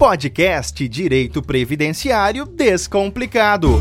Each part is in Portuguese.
Podcast Direito Previdenciário Descomplicado.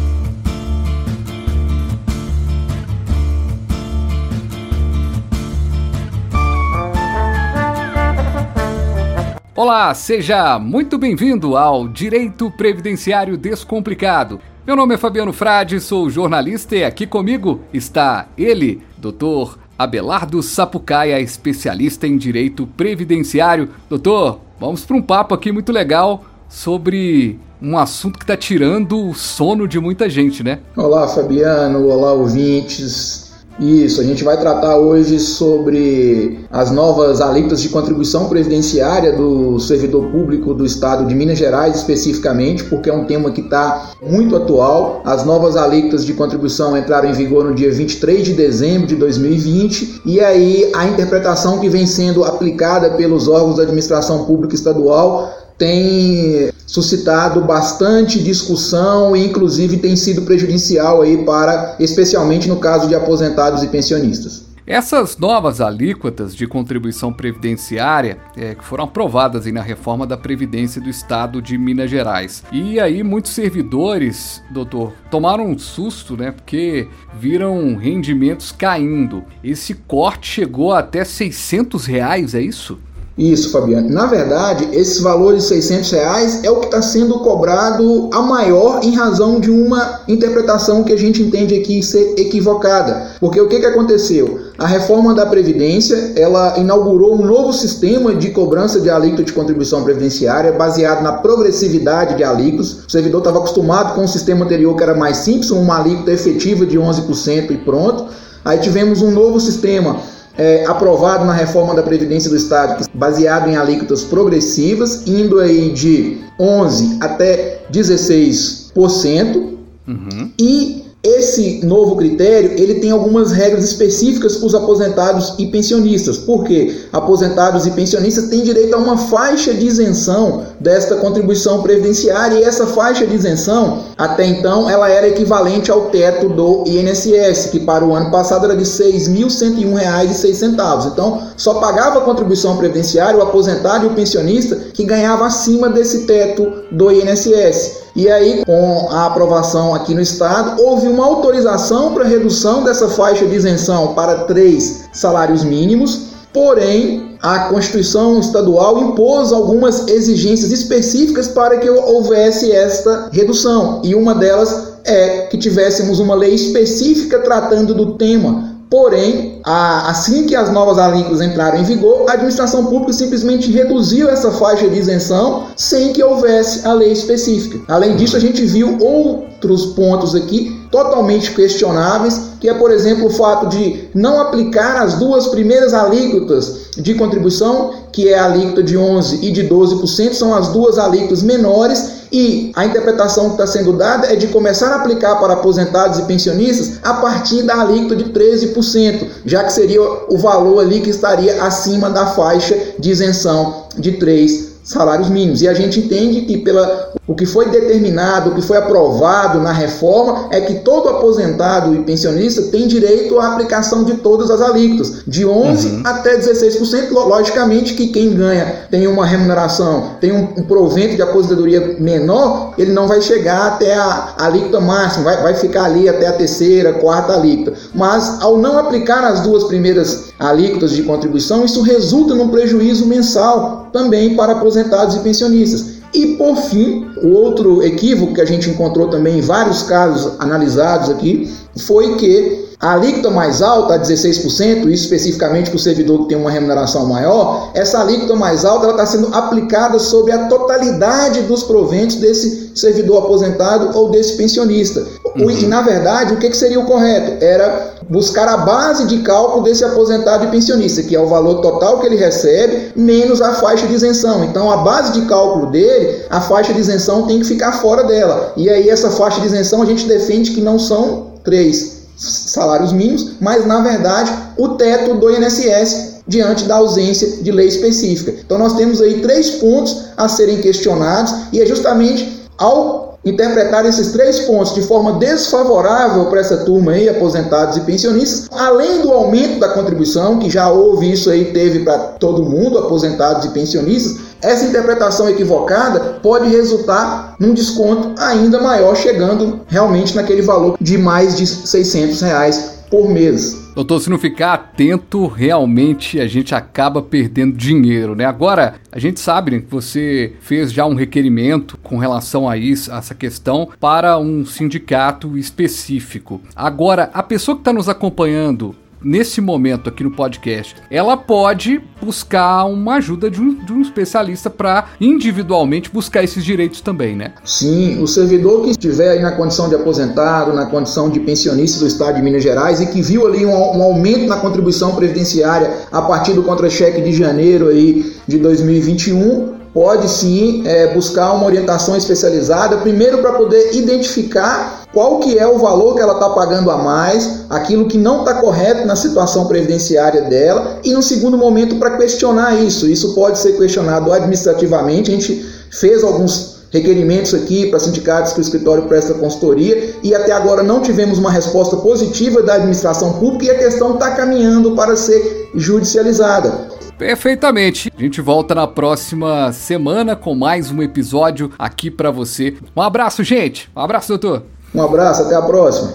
Olá, seja muito bem-vindo ao Direito Previdenciário Descomplicado. Meu nome é Fabiano Frade, sou jornalista e aqui comigo está ele, Dr. Abelardo Sapucaia, especialista em direito previdenciário. Doutor, vamos para um papo aqui muito legal sobre um assunto que está tirando o sono de muita gente, né? Olá, Fabiano. Olá, ouvintes. Isso, a gente vai tratar hoje sobre as novas alíquotas de contribuição previdenciária do servidor público do estado de Minas Gerais, especificamente, porque é um tema que está muito atual. As novas alíquotas de contribuição entraram em vigor no dia 23 de dezembro de 2020 e aí a interpretação que vem sendo aplicada pelos órgãos da administração pública estadual tem suscitado bastante discussão e inclusive tem sido prejudicial aí para, especialmente no caso de aposentados e pensionistas. Essas novas alíquotas de contribuição previdenciária é, que foram aprovadas aí na reforma da Previdência do Estado de Minas Gerais. E aí muitos servidores, doutor, tomaram um susto, né? Porque viram rendimentos caindo. Esse corte chegou até 600 reais, é isso? Isso, Fabiano. Na verdade, esses valores de 600 reais é o que está sendo cobrado a maior em razão de uma interpretação que a gente entende aqui ser equivocada. Porque o que, que aconteceu? A reforma da Previdência, ela inaugurou um novo sistema de cobrança de alíquota de contribuição previdenciária baseado na progressividade de alíquotas. O servidor estava acostumado com o sistema anterior que era mais simples, uma alíquota efetiva de 11% e pronto. Aí tivemos um novo sistema é, aprovado na reforma da Previdência do Estado, baseado em alíquotas progressivas, indo aí de 11% até 16%. Uhum. E esse novo critério ele tem algumas regras específicas para os aposentados e pensionistas. porque Aposentados e pensionistas têm direito a uma faixa de isenção desta contribuição previdenciária e essa faixa de isenção, até então, ela era equivalente ao teto do INSS, que para o ano passado era de R$ 6.101,06. Então, só pagava a contribuição previdenciária o aposentado e o pensionista que ganhava acima desse teto do INSS. E aí, com a aprovação aqui no estado, houve uma autorização para redução dessa faixa de isenção para três salários mínimos, porém a Constituição estadual impôs algumas exigências específicas para que houvesse esta redução, e uma delas é que tivéssemos uma lei específica tratando do tema Porém, assim que as novas alíquotas entraram em vigor, a administração pública simplesmente reduziu essa faixa de isenção sem que houvesse a lei específica. Além disso, a gente viu outros pontos aqui totalmente questionáveis, que é, por exemplo, o fato de não aplicar as duas primeiras alíquotas de contribuição, que é a alíquota de 11% e de 12%, são as duas alíquotas menores e a interpretação que está sendo dada é de começar a aplicar para aposentados e pensionistas a partir da alíquota de 13%, já que seria o valor ali que estaria acima da faixa de isenção de 3% salários mínimos. E a gente entende que pela o que foi determinado, o que foi aprovado na reforma é que todo aposentado e pensionista tem direito à aplicação de todas as alíquotas, de 11 uhum. até 16%. Logicamente que quem ganha tem uma remuneração, tem um, um, provento de aposentadoria menor, ele não vai chegar até a, a alíquota máxima, vai, vai ficar ali até a terceira, quarta alíquota. Mas ao não aplicar as duas primeiras alíquotas de contribuição, isso resulta num prejuízo mensal também para aposentados e pensionistas. E por fim, o outro equívoco que a gente encontrou também em vários casos analisados aqui foi que a alíquota mais alta, a 16%, isso especificamente para o servidor que tem uma remuneração maior, essa alíquota mais alta está sendo aplicada sobre a totalidade dos proventos desse servidor aposentado ou desse pensionista. Uhum. E, na verdade, o que, que seria o correto? Era buscar a base de cálculo desse aposentado e pensionista, que é o valor total que ele recebe, menos a faixa de isenção. Então, a base de cálculo dele, a faixa de isenção tem que ficar fora dela. E aí, essa faixa de isenção a gente defende que não são três salários mínimos, mas na verdade o teto do INSS diante da ausência de lei específica. Então nós temos aí três pontos a serem questionados e é justamente ao interpretar esses três pontos de forma desfavorável para essa turma aí, aposentados e pensionistas, além do aumento da contribuição, que já houve isso aí, teve para todo mundo, aposentados e pensionistas, essa interpretação equivocada pode resultar num desconto ainda maior, chegando realmente naquele valor de mais de 600 reais por mês. Doutor, se não ficar atento, realmente a gente acaba perdendo dinheiro, né? Agora, a gente sabe né, que você fez já um requerimento com relação a isso, a essa questão, para um sindicato específico. Agora, a pessoa que está nos acompanhando nesse momento aqui no podcast, ela pode buscar uma ajuda de um, de um especialista para individualmente buscar esses direitos também, né? Sim, o servidor que estiver aí na condição de aposentado, na condição de pensionista do Estado de Minas Gerais e que viu ali um, um aumento na contribuição previdenciária a partir do contra-cheque de janeiro aí de 2021, pode sim é, buscar uma orientação especializada, primeiro para poder identificar qual que é o valor que ela está pagando a mais, aquilo que não está correto na situação previdenciária dela, e no segundo momento para questionar isso. Isso pode ser questionado administrativamente, a gente fez alguns requerimentos aqui para sindicatos que o escritório presta consultoria e até agora não tivemos uma resposta positiva da administração pública e a questão está caminhando para ser judicializada. Perfeitamente. A gente volta na próxima semana com mais um episódio aqui para você. Um abraço, gente. Um abraço, doutor. Um abraço, até a próxima.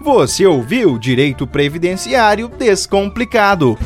Você ouviu Direito Previdenciário Descomplicado